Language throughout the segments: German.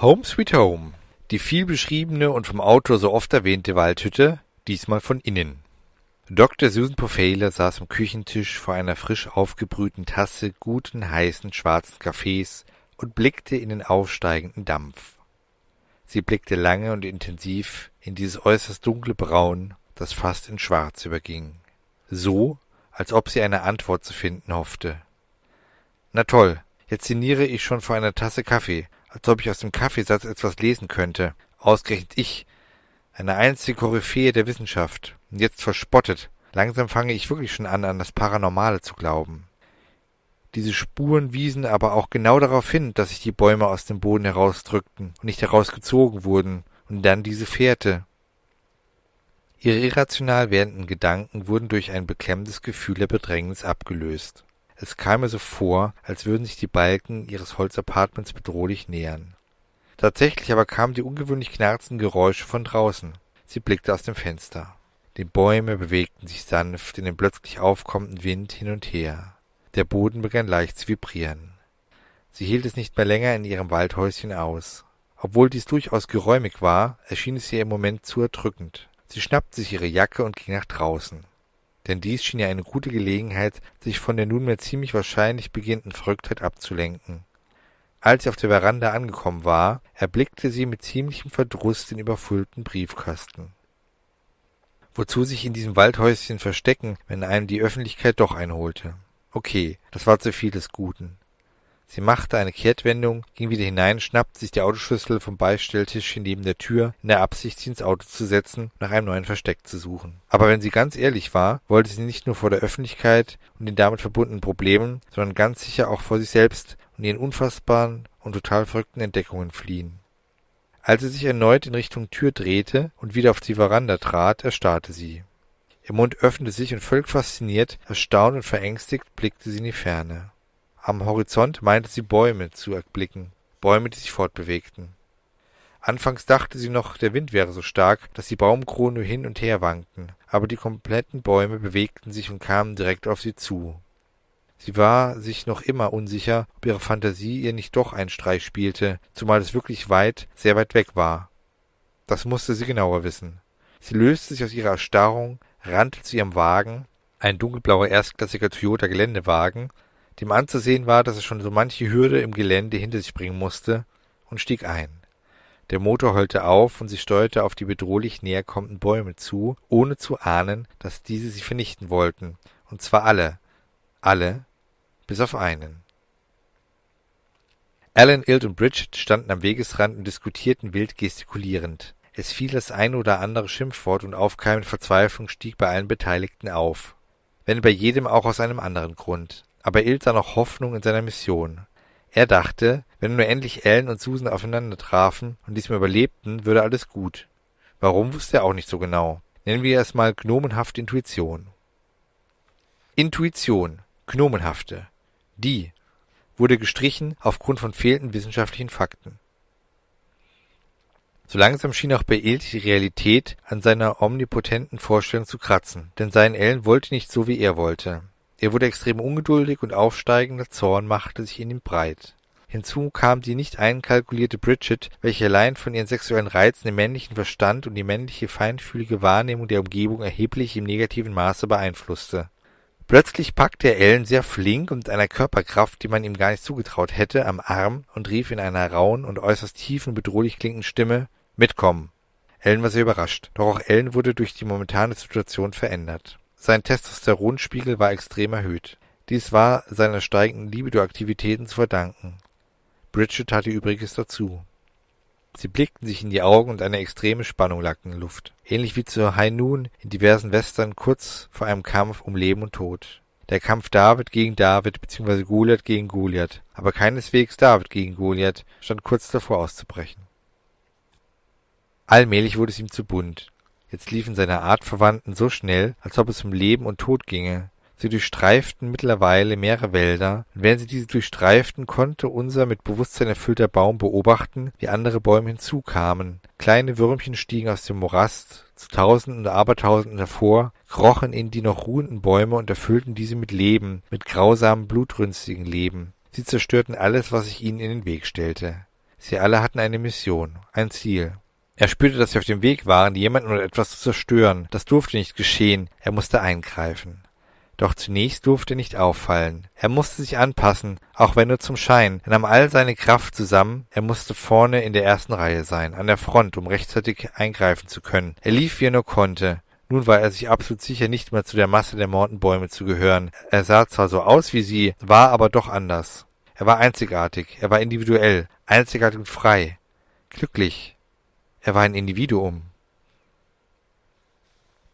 Home Sweet Home. Die viel beschriebene und vom Autor so oft erwähnte Waldhütte, diesmal von innen. Dr. Susan Pofele saß am Küchentisch vor einer frisch aufgebrühten Tasse guten, heißen, schwarzen Kaffees und blickte in den aufsteigenden Dampf. Sie blickte lange und intensiv in dieses äußerst dunkle Braun, das fast in Schwarz überging. So, als ob sie eine Antwort zu finden hoffte. Na toll, jetzt sinniere ich schon vor einer Tasse Kaffee, als ob ich aus dem Kaffeesatz etwas lesen könnte. Ausgerechnet ich, eine einzige Koryphäe der Wissenschaft, und jetzt verspottet. Langsam fange ich wirklich schon an, an das Paranormale zu glauben. Diese Spuren wiesen aber auch genau darauf hin, dass sich die Bäume aus dem Boden herausdrückten und nicht herausgezogen wurden, und dann diese Fährte. Ihre irrational werdenden Gedanken wurden durch ein beklemmendes Gefühl der Bedrängnis abgelöst. Es kam ihr so vor, als würden sich die Balken ihres Holzapartments bedrohlich nähern. Tatsächlich aber kamen die ungewöhnlich knarzenden Geräusche von draußen. Sie blickte aus dem Fenster. Die Bäume bewegten sich sanft in dem plötzlich aufkommenden Wind hin und her. Der Boden begann leicht zu vibrieren. Sie hielt es nicht mehr länger in ihrem Waldhäuschen aus. Obwohl dies durchaus geräumig war, erschien es ihr im Moment zu erdrückend. Sie schnappte sich ihre Jacke und ging nach draußen denn dies schien ihr eine gute Gelegenheit, sich von der nunmehr ziemlich wahrscheinlich beginnenden Verrücktheit abzulenken. Als sie auf der Veranda angekommen war, erblickte sie mit ziemlichem Verdruss den überfüllten Briefkasten. Wozu sich in diesem Waldhäuschen verstecken, wenn einem die Öffentlichkeit doch einholte? Okay, das war zu viel des Guten. Sie machte eine Kehrtwendung, ging wieder hinein, schnappte sich die Autoschlüssel vom Beistelltischchen neben der Tür, in der Absicht, sie ins Auto zu setzen, nach einem neuen Versteck zu suchen. Aber wenn sie ganz ehrlich war, wollte sie nicht nur vor der Öffentlichkeit und den damit verbundenen Problemen, sondern ganz sicher auch vor sich selbst und ihren unfassbaren und total verrückten Entdeckungen fliehen. Als sie sich erneut in Richtung Tür drehte und wieder auf die Veranda trat, erstarrte sie. Ihr Mund öffnete sich und völlig fasziniert, erstaunt und verängstigt blickte sie in die Ferne. Am Horizont meinte sie Bäume zu erblicken, Bäume, die sich fortbewegten. Anfangs dachte sie noch, der Wind wäre so stark, dass die Baumkronen nur hin und her wankten, aber die kompletten Bäume bewegten sich und kamen direkt auf sie zu. Sie war sich noch immer unsicher, ob ihre Fantasie ihr nicht doch einen Streich spielte, zumal es wirklich weit, sehr weit weg war. Das musste sie genauer wissen. Sie löste sich aus ihrer Erstarrung, rannte zu ihrem Wagen, ein dunkelblauer erstklassiger Toyota Geländewagen, dem anzusehen war, dass er schon so manche Hürde im Gelände hinter sich bringen musste, und stieg ein. Der Motor heulte auf und sie steuerte auf die bedrohlich näher kommenden Bäume zu, ohne zu ahnen, dass diese sie vernichten wollten, und zwar alle, alle, bis auf einen. Alan, Ilt und Bridget standen am Wegesrand und diskutierten wild gestikulierend. Es fiel das ein oder andere Schimpfwort und aufkeimende Verzweiflung stieg bei allen Beteiligten auf. Wenn bei jedem auch aus einem anderen Grund aber Ilt sah noch Hoffnung in seiner Mission. Er dachte, wenn nur endlich Ellen und Susan aufeinander trafen und diesmal überlebten, würde alles gut. Warum wusste er auch nicht so genau. Nennen wir es mal gnomenhafte Intuition. Intuition, gnomenhafte. Die wurde gestrichen aufgrund von fehlenden wissenschaftlichen Fakten. So langsam schien auch bei Ilt die Realität an seiner omnipotenten Vorstellung zu kratzen, denn sein Ellen wollte nicht so, wie er wollte. Er wurde extrem ungeduldig und aufsteigender Zorn machte sich in ihm breit. Hinzu kam die nicht einkalkulierte Bridget, welche allein von ihren sexuellen Reizen den männlichen Verstand und die männliche feinfühlige Wahrnehmung der Umgebung erheblich im negativen Maße beeinflusste. Plötzlich packte er Ellen sehr flink und mit einer Körperkraft, die man ihm gar nicht zugetraut hätte, am Arm und rief in einer rauen und äußerst tiefen, bedrohlich klingenden Stimme Mitkommen. Ellen war sehr überrascht, doch auch Ellen wurde durch die momentane Situation verändert. Sein Testosteronspiegel war extrem erhöht. Dies war seiner steigenden Libido-Aktivitäten zu verdanken. Bridget tat ihr Übriges dazu. Sie blickten sich in die Augen und eine extreme Spannung lag in der Luft. Ähnlich wie zu High Noon in diversen Western kurz vor einem Kampf um Leben und Tod. Der Kampf David gegen David bzw. Goliath gegen Goliath, aber keineswegs David gegen Goliath, stand kurz davor auszubrechen. Allmählich wurde es ihm zu bunt. Jetzt liefen seine Artverwandten so schnell, als ob es um Leben und Tod ginge. Sie durchstreiften mittlerweile mehrere Wälder, und während sie diese durchstreiften, konnte unser mit Bewusstsein erfüllter Baum beobachten, wie andere Bäume hinzukamen. Kleine Würmchen stiegen aus dem Morast zu Tausenden und Abertausenden hervor, krochen in die noch ruhenden Bäume und erfüllten diese mit Leben, mit grausamem, blutrünstigen Leben. Sie zerstörten alles, was sich ihnen in den Weg stellte. Sie alle hatten eine Mission, ein Ziel. Er spürte, dass sie auf dem Weg waren, jemanden oder etwas zu zerstören. Das durfte nicht geschehen. Er musste eingreifen. Doch zunächst durfte er nicht auffallen. Er musste sich anpassen, auch wenn nur zum Schein. Er nahm all seine Kraft zusammen. Er musste vorne in der ersten Reihe sein, an der Front, um rechtzeitig eingreifen zu können. Er lief, wie er nur konnte. Nun war er sich absolut sicher, nicht mehr zu der Masse der Mortenbäume zu gehören. Er sah zwar so aus wie sie, war aber doch anders. Er war einzigartig, er war individuell, einzigartig und frei. Glücklich, er war ein Individuum.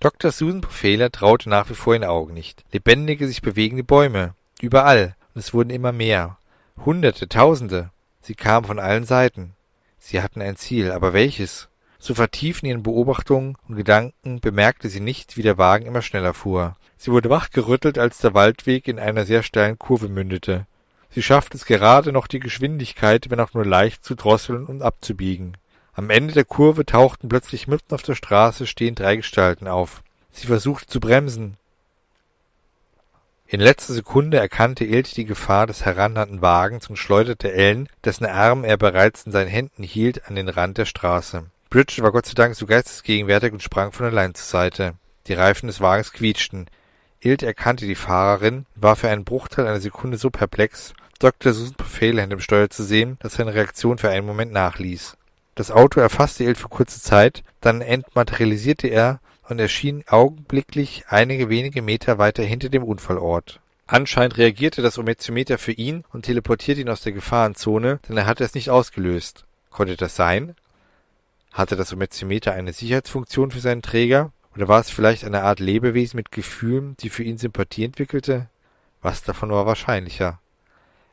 Dr. Susan Pofehler traute nach wie vor ihren Augen nicht. Lebendige, sich bewegende Bäume. Überall. Und es wurden immer mehr. Hunderte, Tausende. Sie kamen von allen Seiten. Sie hatten ein Ziel, aber welches? So vertieft in ihren Beobachtungen und Gedanken bemerkte sie nicht, wie der Wagen immer schneller fuhr. Sie wurde wachgerüttelt, als der Waldweg in einer sehr steilen Kurve mündete. Sie schaffte es gerade noch, die Geschwindigkeit, wenn auch nur leicht, zu drosseln und abzubiegen. Am Ende der Kurve tauchten plötzlich mitten auf der Straße stehend drei Gestalten auf. Sie versuchte zu bremsen. In letzter Sekunde erkannte Ilt die Gefahr des herannahenden Wagens und schleuderte Ellen, dessen Arm er bereits in seinen Händen hielt, an den Rand der Straße. Bridget war Gott sei Dank so geistesgegenwärtig und sprang von allein zur Seite. Die Reifen des Wagens quietschten. Ilt erkannte die Fahrerin, war für einen Bruchteil einer Sekunde so perplex, Dr. Susan Befehle hinter dem Steuer zu sehen, dass seine Reaktion für einen Moment nachließ. Das Auto erfasste Ilt für kurze Zeit, dann entmaterialisierte er und erschien augenblicklich einige wenige Meter weiter hinter dem Unfallort. Anscheinend reagierte das Ometiometer für ihn und teleportierte ihn aus der Gefahrenzone, denn er hatte es nicht ausgelöst. Konnte das sein? Hatte das Ometiometer eine Sicherheitsfunktion für seinen Träger? Oder war es vielleicht eine Art Lebewesen mit Gefühlen, die für ihn Sympathie entwickelte? Was davon war wahrscheinlicher?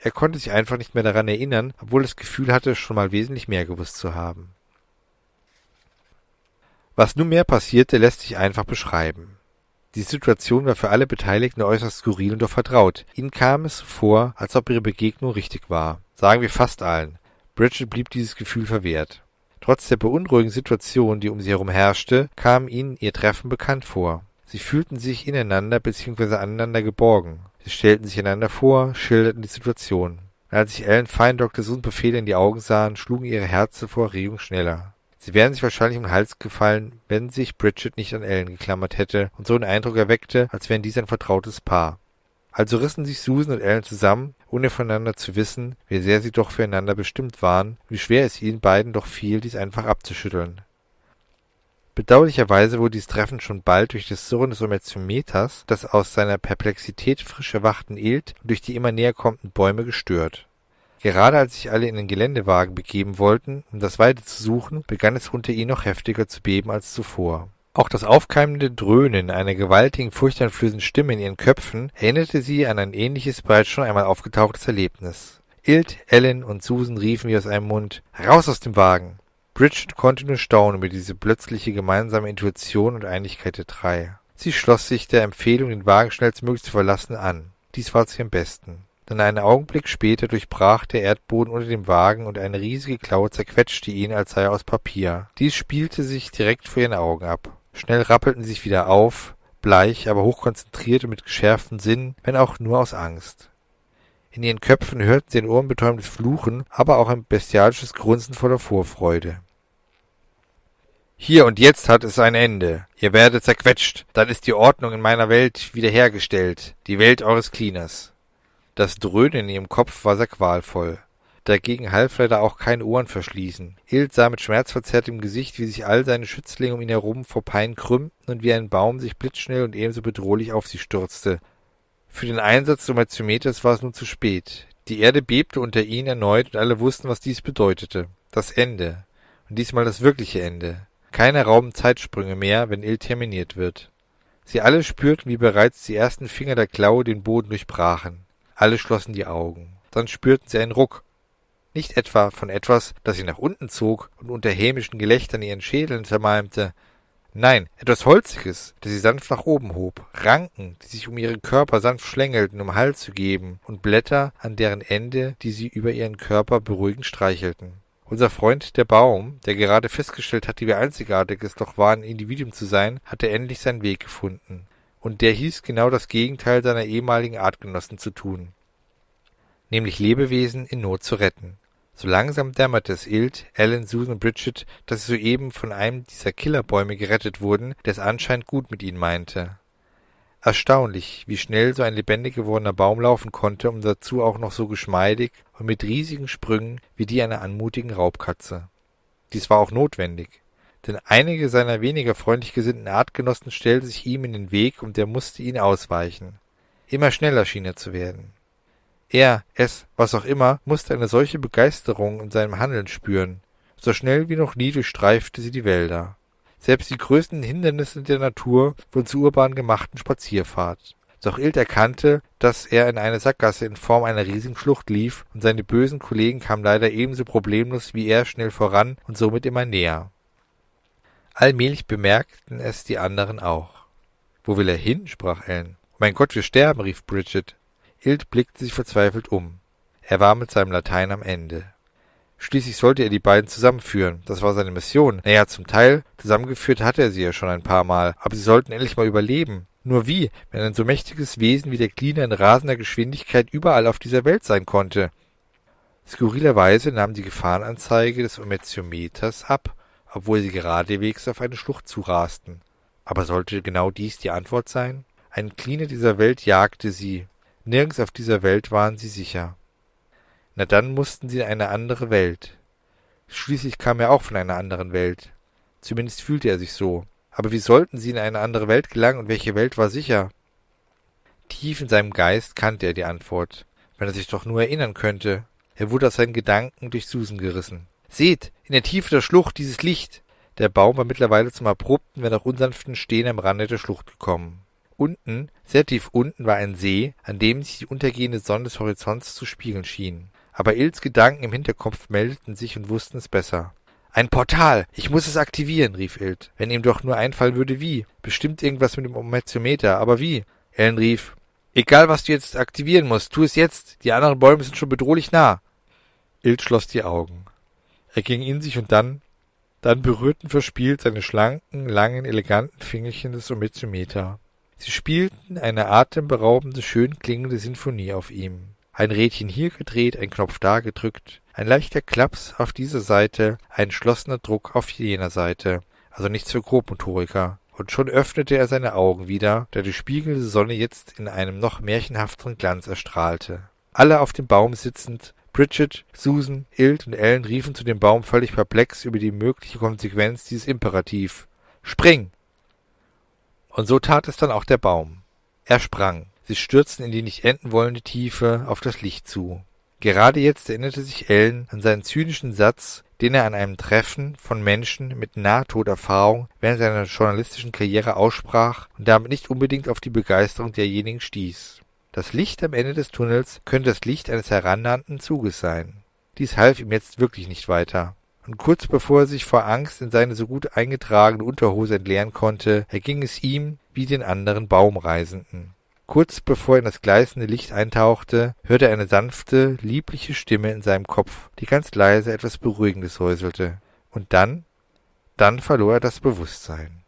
Er konnte sich einfach nicht mehr daran erinnern, obwohl das Gefühl hatte, schon mal wesentlich mehr gewusst zu haben. Was nunmehr passierte, lässt sich einfach beschreiben. Die Situation war für alle Beteiligten äußerst skurril und doch vertraut. Ihnen kam es vor, als ob ihre Begegnung richtig war. Sagen wir fast allen. Bridget blieb dieses Gefühl verwehrt. Trotz der beunruhigenden Situation, die um sie herum herrschte, kam ihnen ihr Treffen bekannt vor. Sie fühlten sich ineinander bzw. aneinander geborgen. Sie stellten sich einander vor, schilderten die Situation. Als sich Ellen fein Dr. Suns Befehle in die Augen sahen, schlugen ihre Herzen vor Erregung schneller. Sie wären sich wahrscheinlich um den Hals gefallen, wenn sich Bridget nicht an Ellen geklammert hätte und so den Eindruck erweckte, als wären dies ein vertrautes Paar. Also rissen sich Susan und Ellen zusammen, ohne voneinander zu wissen, wie sehr sie doch füreinander bestimmt waren, wie schwer es ihnen beiden doch fiel, dies einfach abzuschütteln. Bedauerlicherweise wurde dieses Treffen schon bald durch das Surren des Ometiometers, das aus seiner Perplexität frisch erwachten Ilt, und durch die immer näher kommenden Bäume gestört. Gerade als sich alle in den Geländewagen begeben wollten, um das Weite zu suchen, begann es unter ihnen noch heftiger zu beben als zuvor. Auch das aufkeimende Dröhnen einer gewaltigen, furchteinflößenden Stimme in ihren Köpfen erinnerte sie an ein ähnliches, bereits schon einmal aufgetauchtes Erlebnis. Ilt, Ellen und Susan riefen wie aus einem Mund Raus aus dem Wagen. Bridget konnte nur staunen über diese plötzliche gemeinsame Intuition und Einigkeit der drei. Sie schloss sich der Empfehlung, den Wagen schnellstmöglich zu verlassen, an. Dies war zu ihrem Besten. Denn einen Augenblick später durchbrach der Erdboden unter dem Wagen und eine riesige Klaue zerquetschte ihn, als sei er aus Papier. Dies spielte sich direkt vor ihren Augen ab. Schnell rappelten sie sich wieder auf, bleich, aber hochkonzentriert und mit geschärften Sinnen, wenn auch nur aus Angst. In ihren Köpfen hörten sie ein ohrenbetäubendes Fluchen, aber auch ein bestialisches Grunzen voller Vorfreude. Hier und jetzt hat es ein Ende. Ihr werdet zerquetscht. Dann ist die Ordnung in meiner Welt wiederhergestellt. Die Welt eures Cleaners. Das Dröhnen in ihrem Kopf war sehr qualvoll. Dagegen half leider auch kein Ohren verschließen. Ild sah mit schmerzverzerrtem Gesicht, wie sich all seine Schützlinge um ihn herum vor Pein krümmten und wie ein Baum sich blitzschnell und ebenso bedrohlich auf sie stürzte. Für den Einsatz des Ometiometers war es nun zu spät. Die Erde bebte unter ihnen erneut und alle wussten, was dies bedeutete. Das Ende. Und diesmal das wirkliche Ende. Keine Raum-Zeitsprünge mehr, wenn Ill terminiert wird. Sie alle spürten, wie bereits die ersten Finger der Klaue den Boden durchbrachen. Alle schlossen die Augen. Dann spürten sie einen Ruck. Nicht etwa von etwas, das sie nach unten zog und unter hämischen Gelächtern ihren Schädeln zermalmte. Nein, etwas Holziges, das sie sanft nach oben hob. Ranken, die sich um ihren Körper sanft schlängelten, um Halt zu geben, und Blätter an deren Ende, die sie über ihren Körper beruhigend streichelten. Unser Freund der Baum, der gerade festgestellt hatte, wie einzigartig es doch war, ein Individuum zu sein, hatte endlich seinen Weg gefunden. Und der hieß genau das Gegenteil seiner ehemaligen Artgenossen zu tun. Nämlich Lebewesen in Not zu retten. So langsam dämmerte es Ilt, Alan, Susan und Bridget, dass sie soeben von einem dieser Killerbäume gerettet wurden, der es anscheinend gut mit ihnen meinte. Erstaunlich, wie schnell so ein lebendig gewordener Baum laufen konnte und dazu auch noch so geschmeidig und mit riesigen Sprüngen wie die einer anmutigen Raubkatze. Dies war auch notwendig, denn einige seiner weniger freundlich gesinnten Artgenossen stellten sich ihm in den Weg und er musste ihnen ausweichen. Immer schneller schien er zu werden. Er, es, was auch immer, musste eine solche Begeisterung in seinem Handeln spüren. So schnell wie noch nie durchstreifte sie die Wälder. Selbst die größten Hindernisse der Natur wurden zur urban gemachten Spazierfahrt. Doch Ilt erkannte, dass er in eine Sackgasse in Form einer riesigen Schlucht lief, und seine bösen Kollegen kamen leider ebenso problemlos wie er schnell voran und somit immer näher. Allmählich bemerkten es die anderen auch. Wo will er hin? sprach Ellen. Mein Gott, wir sterben, rief Bridget. Ilt blickte sich verzweifelt um. Er war mit seinem Latein am Ende. Schließlich sollte er die beiden zusammenführen. Das war seine Mission. Naja, zum Teil zusammengeführt hatte er sie ja schon ein paar Mal. Aber sie sollten endlich mal überleben. Nur wie, wenn ein so mächtiges Wesen wie der Cleaner in rasender Geschwindigkeit überall auf dieser Welt sein konnte? Skurrilerweise nahm die Gefahrenanzeige des Ometiometers ab, obwohl sie geradewegs auf eine Schlucht zurasten. Aber sollte genau dies die Antwort sein? Ein Cleaner dieser Welt jagte sie, Nirgends auf dieser Welt waren sie sicher. Na dann mussten sie in eine andere Welt. Schließlich kam er auch von einer anderen Welt. Zumindest fühlte er sich so. Aber wie sollten sie in eine andere Welt gelangen und welche Welt war sicher? Tief in seinem Geist kannte er die Antwort, wenn er sich doch nur erinnern könnte. Er wurde aus seinen Gedanken durch Susan gerissen. Seht, in der Tiefe der Schlucht dieses Licht. Der Baum war mittlerweile zum abrupten, wenn auch unsanften Stehen am Rande der Schlucht gekommen. Unten, sehr tief unten, war ein See, an dem sich die untergehende Sonne des Horizonts zu spiegeln schien. Aber Ills Gedanken im Hinterkopf meldeten sich und wussten es besser. Ein Portal! Ich muss es aktivieren, rief Ilt. Wenn ihm doch nur einfallen würde, wie. Bestimmt irgendwas mit dem Ometiometer, aber wie? Ellen rief. Egal, was du jetzt aktivieren musst, tu es jetzt. Die anderen Bäume sind schon bedrohlich nah. Ilt schloss die Augen. Er ging in sich und dann, dann berührten verspielt seine schlanken, langen, eleganten Fingerchen das Ometiometer. Sie spielten eine atemberaubende, schön klingende Sinfonie auf ihm. Ein Rädchen hier gedreht, ein Knopf da gedrückt, ein leichter Klaps auf dieser Seite, ein entschlossener Druck auf jener Seite. Also nichts für Grobmotoriker. Und schon öffnete er seine Augen wieder, da die spiegelnde Sonne jetzt in einem noch märchenhafteren Glanz erstrahlte. Alle auf dem Baum sitzend, Bridget, Susan, Ilt und Ellen riefen zu dem Baum völlig perplex über die mögliche Konsequenz dieses Imperativ. Spring! Und so tat es dann auch der Baum. Er sprang. Sie stürzten in die nicht enden wollende Tiefe auf das Licht zu. Gerade jetzt erinnerte sich Ellen an seinen zynischen Satz, den er an einem Treffen von Menschen mit Nahtoderfahrung während seiner journalistischen Karriere aussprach und damit nicht unbedingt auf die Begeisterung derjenigen stieß. Das Licht am Ende des Tunnels könnte das Licht eines herannahenden Zuges sein. Dies half ihm jetzt wirklich nicht weiter und kurz bevor er sich vor Angst in seine so gut eingetragene Unterhose entleeren konnte, erging es ihm wie den anderen Baumreisenden. Kurz bevor er in das gleißende Licht eintauchte, hörte er eine sanfte, liebliche Stimme in seinem Kopf, die ganz leise etwas Beruhigendes säuselte. Und dann, dann verlor er das Bewusstsein.